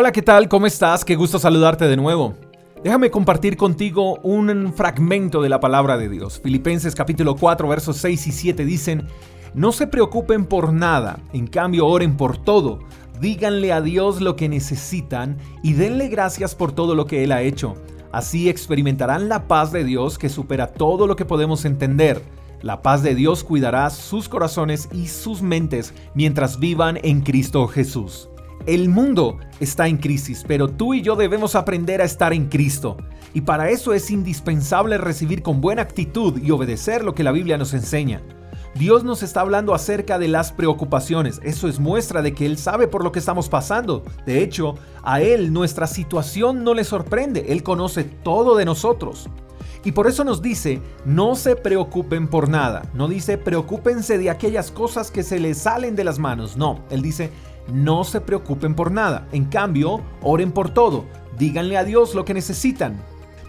Hola, ¿qué tal? ¿Cómo estás? Qué gusto saludarte de nuevo. Déjame compartir contigo un fragmento de la palabra de Dios. Filipenses capítulo 4 versos 6 y 7 dicen, no se preocupen por nada, en cambio oren por todo. Díganle a Dios lo que necesitan y denle gracias por todo lo que Él ha hecho. Así experimentarán la paz de Dios que supera todo lo que podemos entender. La paz de Dios cuidará sus corazones y sus mentes mientras vivan en Cristo Jesús. El mundo está en crisis, pero tú y yo debemos aprender a estar en Cristo. Y para eso es indispensable recibir con buena actitud y obedecer lo que la Biblia nos enseña. Dios nos está hablando acerca de las preocupaciones. Eso es muestra de que Él sabe por lo que estamos pasando. De hecho, a Él nuestra situación no le sorprende. Él conoce todo de nosotros. Y por eso nos dice, no se preocupen por nada. No dice, preocúpense de aquellas cosas que se les salen de las manos. No, Él dice, no se preocupen por nada. En cambio, oren por todo. Díganle a Dios lo que necesitan.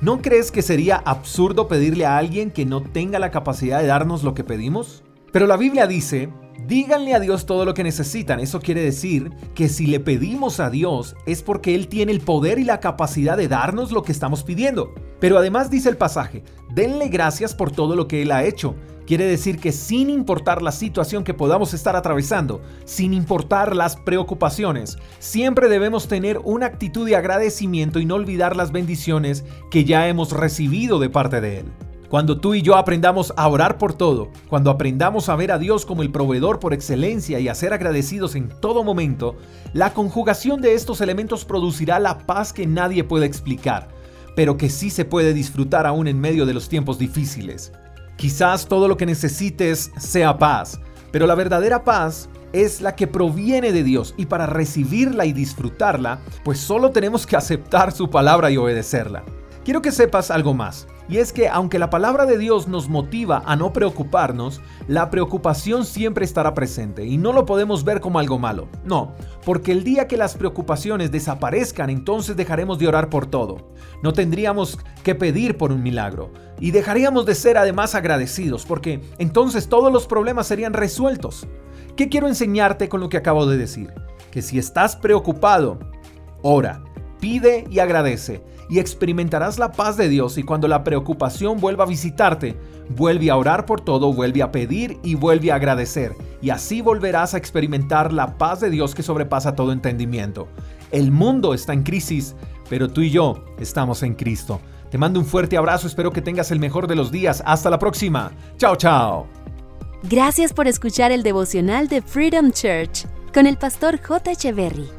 ¿No crees que sería absurdo pedirle a alguien que no tenga la capacidad de darnos lo que pedimos? Pero la Biblia dice, díganle a Dios todo lo que necesitan. Eso quiere decir que si le pedimos a Dios es porque Él tiene el poder y la capacidad de darnos lo que estamos pidiendo. Pero además dice el pasaje, denle gracias por todo lo que Él ha hecho. Quiere decir que sin importar la situación que podamos estar atravesando, sin importar las preocupaciones, siempre debemos tener una actitud de agradecimiento y no olvidar las bendiciones que ya hemos recibido de parte de Él. Cuando tú y yo aprendamos a orar por todo, cuando aprendamos a ver a Dios como el proveedor por excelencia y a ser agradecidos en todo momento, la conjugación de estos elementos producirá la paz que nadie puede explicar pero que sí se puede disfrutar aún en medio de los tiempos difíciles. Quizás todo lo que necesites sea paz, pero la verdadera paz es la que proviene de Dios y para recibirla y disfrutarla, pues solo tenemos que aceptar su palabra y obedecerla. Quiero que sepas algo más. Y es que aunque la palabra de Dios nos motiva a no preocuparnos, la preocupación siempre estará presente y no lo podemos ver como algo malo. No, porque el día que las preocupaciones desaparezcan, entonces dejaremos de orar por todo. No tendríamos que pedir por un milagro y dejaríamos de ser además agradecidos, porque entonces todos los problemas serían resueltos. ¿Qué quiero enseñarte con lo que acabo de decir? Que si estás preocupado, ora, pide y agradece y experimentarás la paz de Dios y cuando la preocupación vuelva a visitarte, vuelve a orar por todo, vuelve a pedir y vuelve a agradecer. Y así volverás a experimentar la paz de Dios que sobrepasa todo entendimiento. El mundo está en crisis, pero tú y yo estamos en Cristo. Te mando un fuerte abrazo, espero que tengas el mejor de los días. Hasta la próxima. Chao, chao. Gracias por escuchar el devocional de Freedom Church con el pastor J. Echeverry.